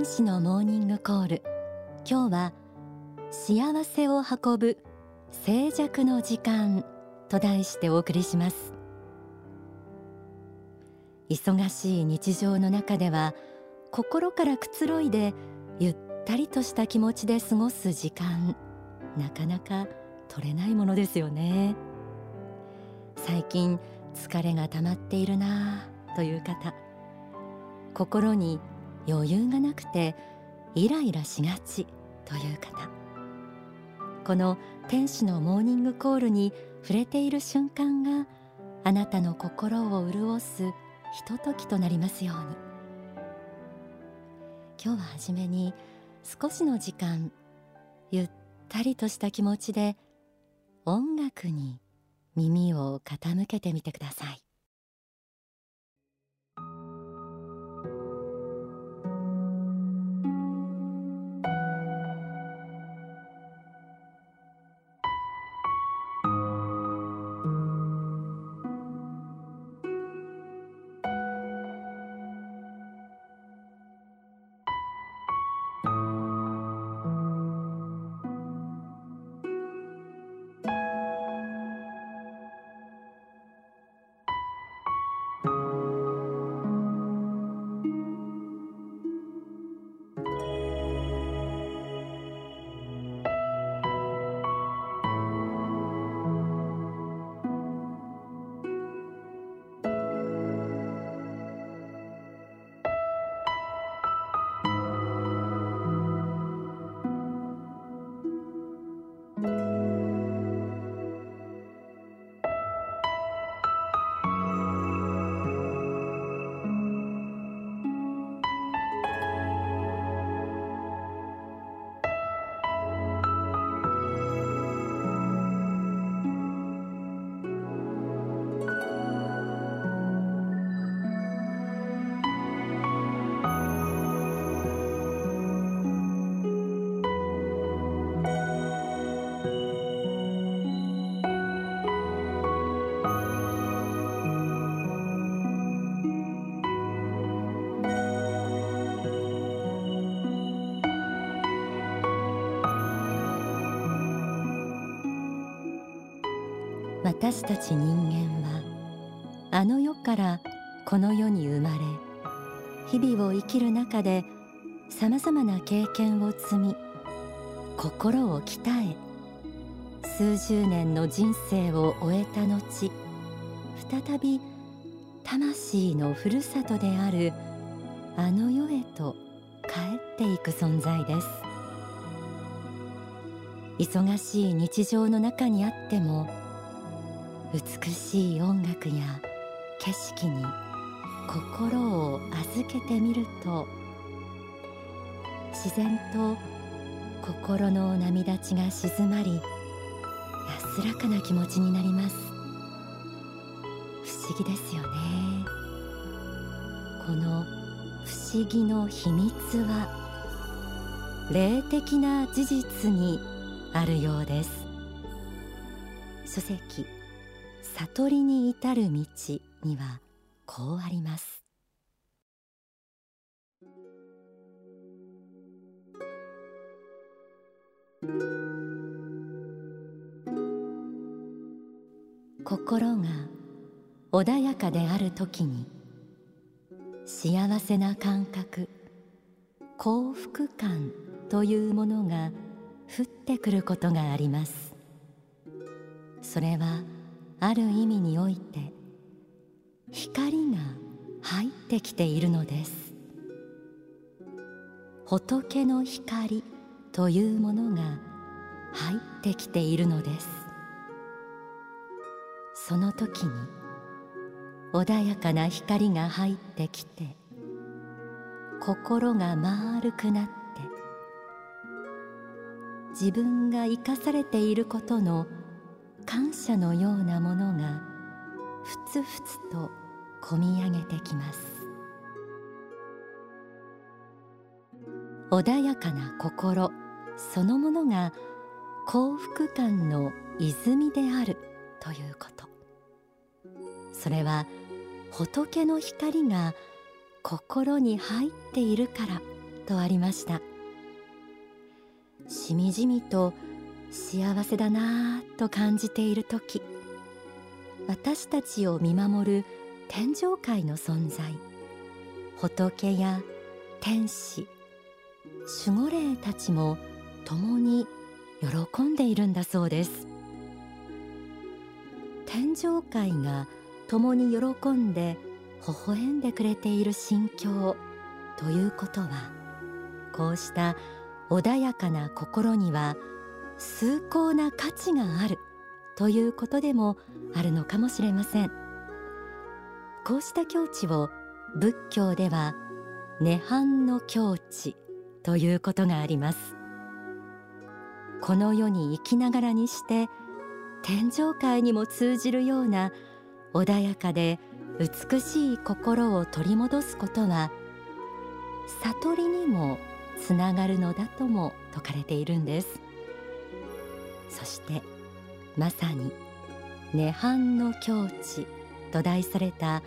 天使のモーニングコール。今日は幸せを運ぶ静寂の時間と題してお送りします。忙しい日常の中では心からくつろいでゆったりとした気持ちで過ごす時間なかなか取れないものですよね。最近疲れが溜まっているなという方心に余裕がなくてイライラしがちという方。この天使のモーニングコールに触れている瞬間があなたの心を潤すひとときとなりますように。今日は初めに少しの時間ゆったりとした気持ちで音楽に耳を傾けてみてください。私たち人間はあの世からこの世に生まれ日々を生きる中でさまざまな経験を積み心を鍛え数十年の人生を終えた後再び魂のふるさとであるあの世へと帰っていく存在です。忙しい日常の中にあっても美しい音楽や景色に心を預けてみると自然と心の波立ちが静まり安らかな気持ちになります。不思議ですよね。この不思議の秘密は霊的な事実にあるようです。書籍悟りに至る道にはこうあります。心が穏やかである時に幸せな感覚幸福感というものが降ってくることがあります。それはある意味において光が入ってきているのです。仏の光というものが入ってきているのです。その時に穏やかな光が入ってきて心が丸くなって自分が生かされていることの感謝のようなものがふつふつとこみ上げてきます。穏やかな心そのものが幸福感の泉であるということ。それは仏の光が心に入っているからとありました。しみじみと幸せだなぁと感じている時私たちを見守る天上界の存在仏や天使守護霊たちも共に喜んでいるんだそうです。天上界が共に喜んで微笑んでくれている心境ということはこうした穏やかな心には崇高な価値があるということでもあるのかもしれません。こうした境地を仏教では涅槃の境地ということがあります。この世に生きながらにして天上界にも通じるような穏やかで美しい心を取り戻すことは悟りにもつながるのだとも説かれているんです。そしてまさに涅槃の境地と題された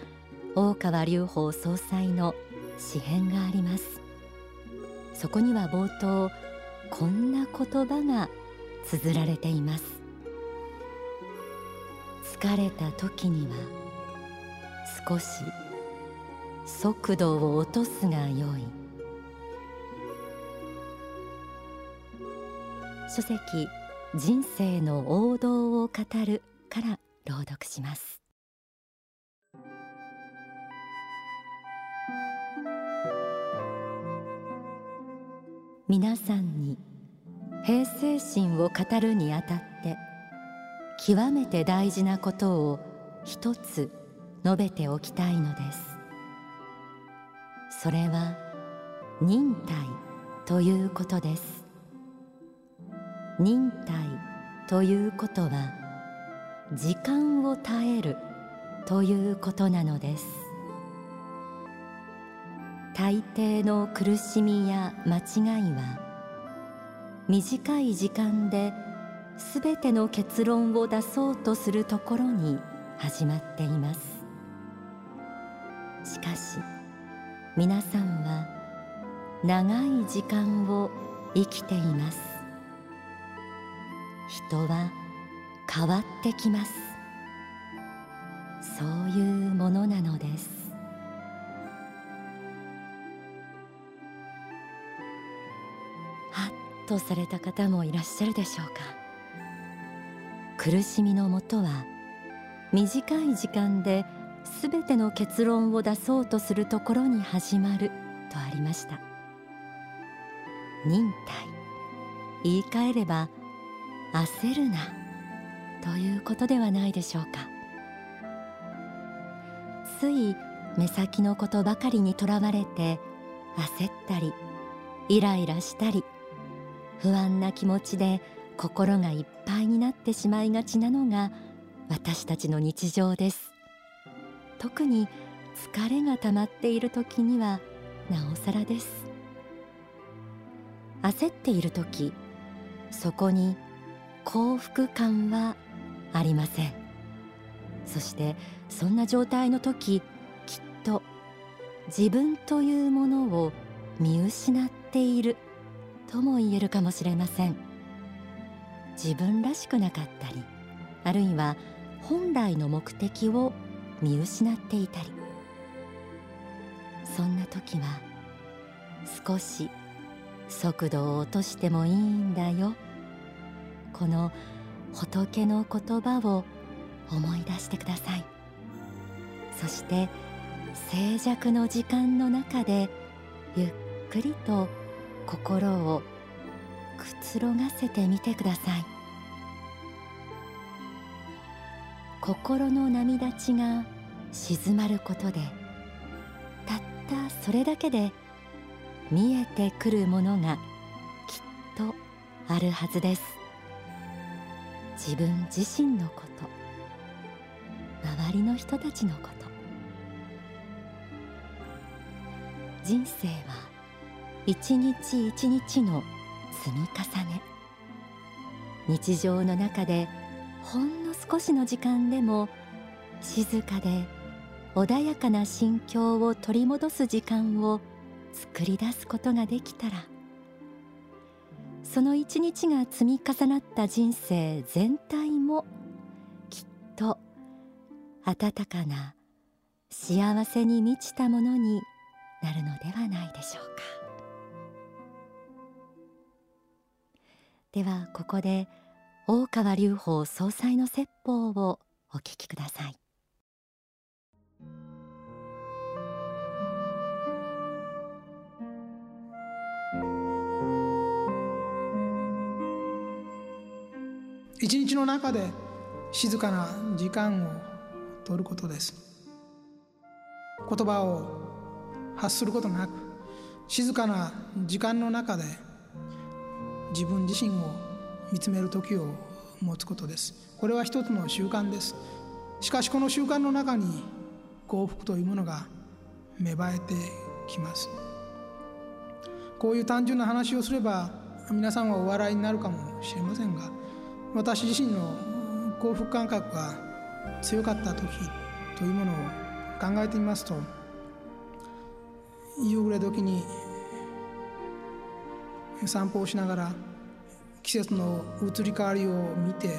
大川隆法総裁の詩編があります。そこには冒頭こんな言葉が綴られています。疲れた時には少し速度を落とすがよい。書籍人生の王道を語るから朗読します。皆さんに平成心を語るにあたって極めて大事なことを一つ述べておきたいのです。それは忍耐ということです。忍耐ということは時間を耐えるということなのです。大抵の苦しみや間違いは短い時間ですべての結論を出そうとするところに始まっています。しかし皆さんは長い時間を生きています。人は変わってきます。そういうものなのです。はっとされた方もいらっしゃるでしょうか。苦しみのもとは短い時間ですべての結論を出そうとするところに始まるとありました。忍耐。言い換えれば焦るな。ということではないでしょうか。つい目先のことばかりにとらわれて焦ったりイライラしたり不安な気持ちで心がいっぱいになってしまいがちなのが私たちの日常です。特に疲れが溜まっている時にはなおさらです。焦っている時そこに幸福感はありません。そしてそんな状態の時きっと自分というものを見失っているとも言えるかもしれません。自分らしくなかったりあるいは本来の目的を見失っていたり。そんな時は少し速度を落としてもいいんだよ。この仏の言葉を思い出してください。そして静寂の時間の中でゆっくりと心をくつろがせてみてください。心の波立ちが静まることでたったそれだけで見えてくるものがきっとあるはずです。自分自身のこと。周りの人たちのこと。人生は一日一日の積み重ね。日常の中でほんの少しの時間でも静かで穏やかな心境を取り戻す時間を作り出すことができたらその一日が積み重なった人生全体もきっと温かな幸せに満ちたものになるのではないでしょうか。ではここで大川隆法総裁の説法をお聞きください。一日の中で静かな時間を取ることです。言葉を発することなく静かな時間の中で自分自身を見つめる時を持つことです。これは一つの習慣です。しかしこの習慣の中に幸福というものが芽生えてきます。こういう単純な話をすれば皆さんはお笑いになるかもしれませんが私自身の幸福感覚が強かった時というものを考えてみますと夕暮れ時に散歩をしながら季節の移り変わりを見て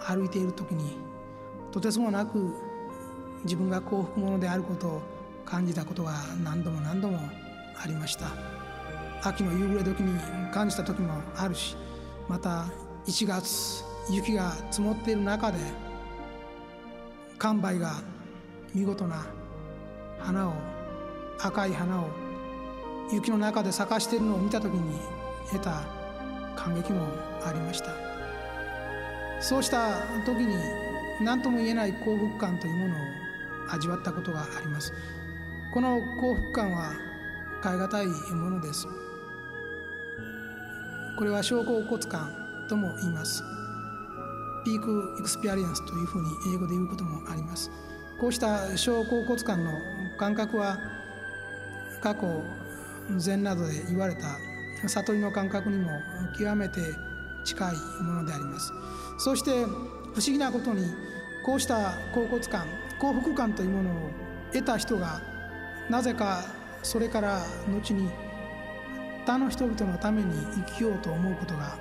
歩いている時にとてつもなく自分が幸福者であることを感じたことが何度も何度もありました。秋の夕暮れ時に感じた時もあるしまた1月雪が積もっている中で寒梅が見事な花を赤い花を雪の中で咲かしているのを見た時に得た感激もありました。そうした時に何とも言えない幸福感というものを味わったことがあります。この幸福感は代え難いものです。これは小恍惚感。とも言います。 peak experience というふうに英語で言うこともあります。こうした小恍惚感の感覚は過去禅などで言われた悟りの感覚にも極めて近いものであります。そして不思議なことにこうした恍骨感幸福感というものを得た人がなぜかそれから後に他の人々のために生きようと思うことが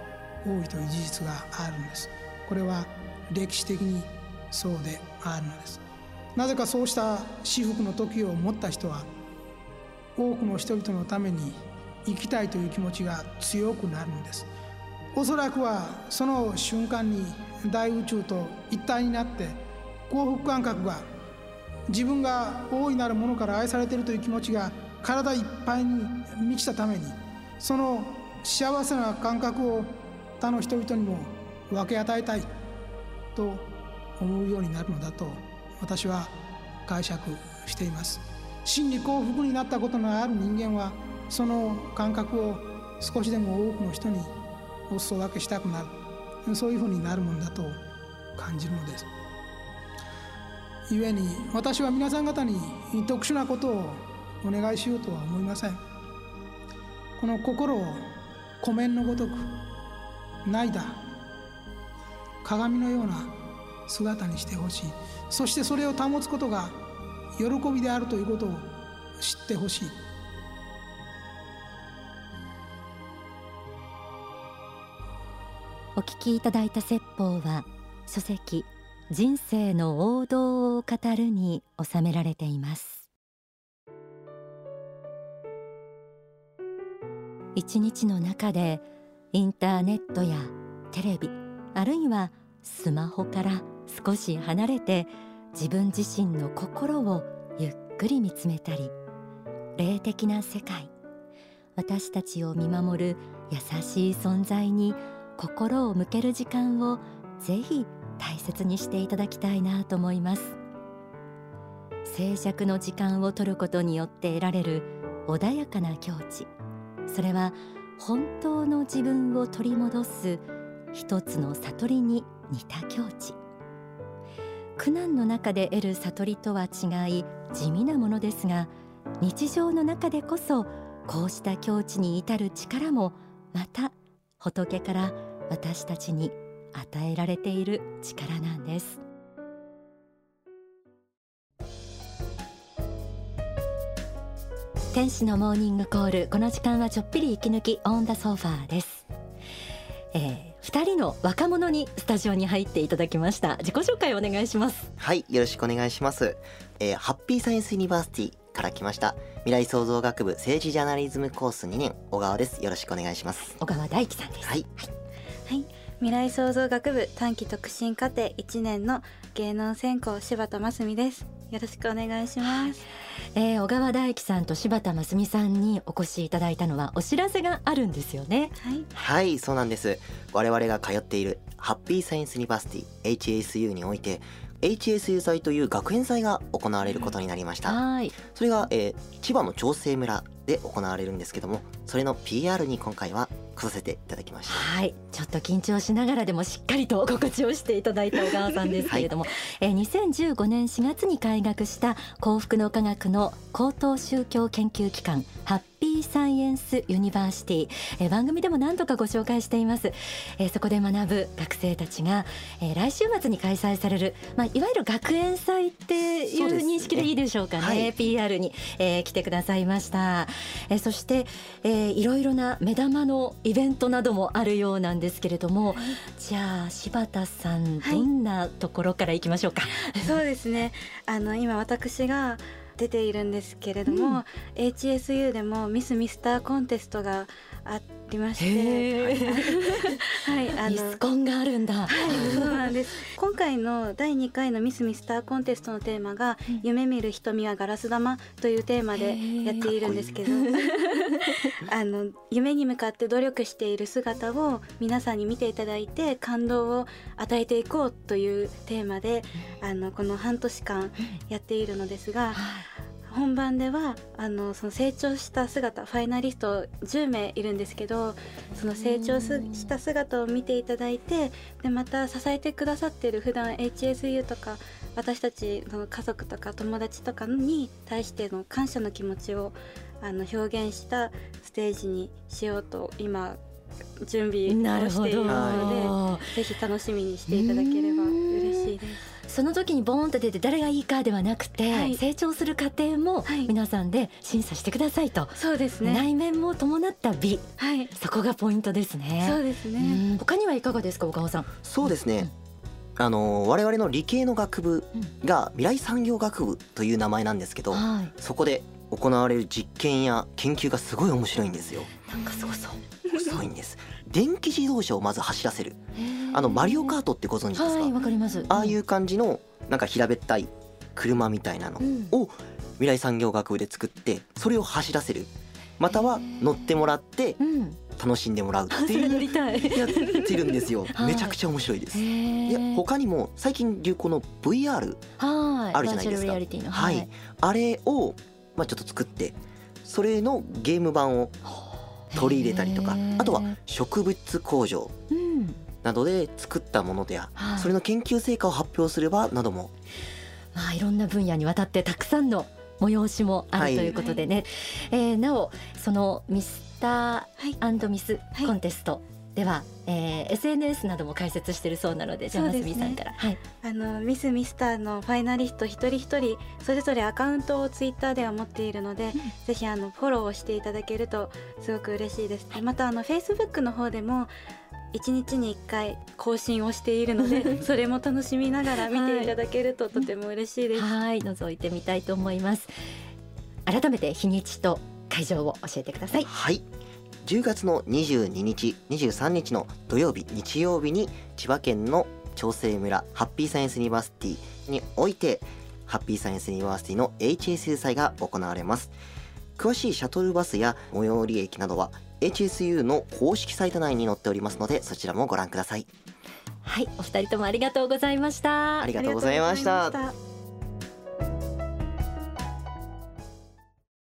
多いという事実があるんです。これは歴史的にそうであるのです。なぜかそうした私服の時を持った人は多くの人々のために生きたいという気持ちが強くなるのです。おそらくはその瞬間に大宇宙と一体になって幸福感覚が自分が大いなるものから愛されているという気持ちが体いっぱいに満ちたためにその幸せな感覚を他の人々にも分け与えたいと思うようになるのだと私は解釈しています。真に幸福になったことのある人間はその感覚を少しでも多くの人にお裾分けしたくなる。そういうふうになるものだと感じるのです。故に私は皆さん方に特殊なことをお願いしようとは思いません。この心を湖面のごとくないだ。鏡のような姿にしてほしい。そしてそれを保つことが喜びであるということを知ってほしい。お聞きいただいた説法は書籍人生の王道を語るに収められています。一日の中でインターネットやテレビあるいはスマホから少し離れて自分自身の心をゆっくり見つめたり霊的な世界私たちを見守る優しい存在に心を向ける時間をぜひ大切にしていただきたいなと思います。静寂の時間を取ることによって得られる穏やかな境地それは本当の自分を取り戻す一つの悟りに似た境地。苦難の中で得る悟りとは違い地味なものですが日常の中でこそこうした境地に至る力もまた仏から私たちに与えられている力なんです。天使のモーニングコール。この時間はちょっぴり息抜きオンダソファーです、えー、2人の若者にスタジオに入っていただきました。自己紹介お願いします。はい、よろしくお願いします。えー、ハッピーサイエンスユニバーシティから来ました。未来創造学部政治ジャーナリズムコース2年小川です。よろしくお願いします。小川大樹さんです。はい、はい、未来創造学部短期特進課程1年の芸能専攻柴田真澄です。よろしくお願いします。えー、小川大樹さんと柴田真澄さんにお越しいただいたのはお知らせがあるんですよねはい、はい、そうなんです。我々が通っているハッピーサイエンスユニバーシティ HSU において HSU 祭という学園祭が行われることになりました。はいそれが、えー千葉の長生村で行われるんですけども、それの PR に今回は来させていただきました。はい。ちょっと緊張しながらでもしっかりと告知をしていただいた小川さんですけれども、えー2015年4月に開学した幸福の科学の高等宗教研究機関ハッピーサイエンスユニバーシティ、えー番組でも何度かご紹介しています、えーそこで学ぶ学生たちが、えー来週末に開催される、まあ、いわゆる学園祭っていう認識でいいでしょうかね。はい。PR に、えー来てくださいました、えーそして、えーいろいろな目玉のイベントなどもあるようなんですけれども、じゃあ柴田さん、はいどんなところからいきましょうか？そうですね。あの今私が出ているんですけれども、うん HSU でもミスミスターコンテストがありまして、はい、あミスコンがあるんだ。そうなんです。今回の第2回のミスミスターコンテストのテーマが、うん。夢見る瞳はガラス玉というテーマでやっているんですけど、あの夢に向かって努力している姿を皆さんに見ていただいて感動を与えていこうというテーマで、あのこの半年間やっているのですが、本番ではあのその成長した姿ファイナリスト10名いるんですけどその成長すした姿を見ていただいてでまた支えてくださっている普段 HSU とか私たちその家族とか友達とかに対しての感謝の気持ちをあの表現したステージにしようと今準備。をしているのでぜひ楽しみにしていただければ嬉しいです。その時にボーンと出て誰がいいかではなくて、はい成長する過程もはい皆さんで審査してくださいと、そうですね。内面も伴った美はい。そこがポイントですね。そうですね。うん他にはいかがですか小川さん？そうですね。あの我々の理系の学部が未来産業学部という名前なんですけど、はい。そこで行われる実験や研究がすごい面白いんですよ。なんかすごそう。すごいんです。電気自動車をまず走らせる。あのマリオカートってご存知ですか？はいわかります。ああいう感じのなんか平べったい車みたいなのうんを未来産業学部で作ってそれを走らせるまたは乗ってもらってうん。楽しんでもらうっていうりたい。やってるんですよ はいめちゃくちゃ面白いです。へでー他にも最近流行の VR はい。あるじゃないですか。はい。あれをまあちょっと作ってそれのゲーム版を取り入れたりとかあとは植物工場うん。などで作ったものでやはい。それの研究成果を発表する場なども。まあいろんな分野にわたってたくさんの催しもあはいるということでね、えーなおそのミスタはい。ーミスはい。コンテストでは、えー SNS なども開設しているそうなのでじゃあますみさんから、はい、あのミスミスターのファイナリスト一人一人それぞれアカウントをツイッターでは持っているので、ぜひあのフォローをしていただけるとすごく嬉しいです。またあのフェイスブックの方でも一日に一回更新をしているので それも楽しみながら見ていただけるととても嬉しいです。はい。覗いてみたいと思います。改めて日にちと会場を教えてください。はい。10月の22日23日の土曜日日曜日に千葉県の長生村ハッピーサイエンスユニバーシティにおいてハッピーサイエンスユニバーシティの HSU 祭が行われます詳しいシャトルバスや最寄り駅などは HSU の公式サイト内に載っておりますのでそちらもご覧ください。はいお二人ともありがとうございました。ありがとうございました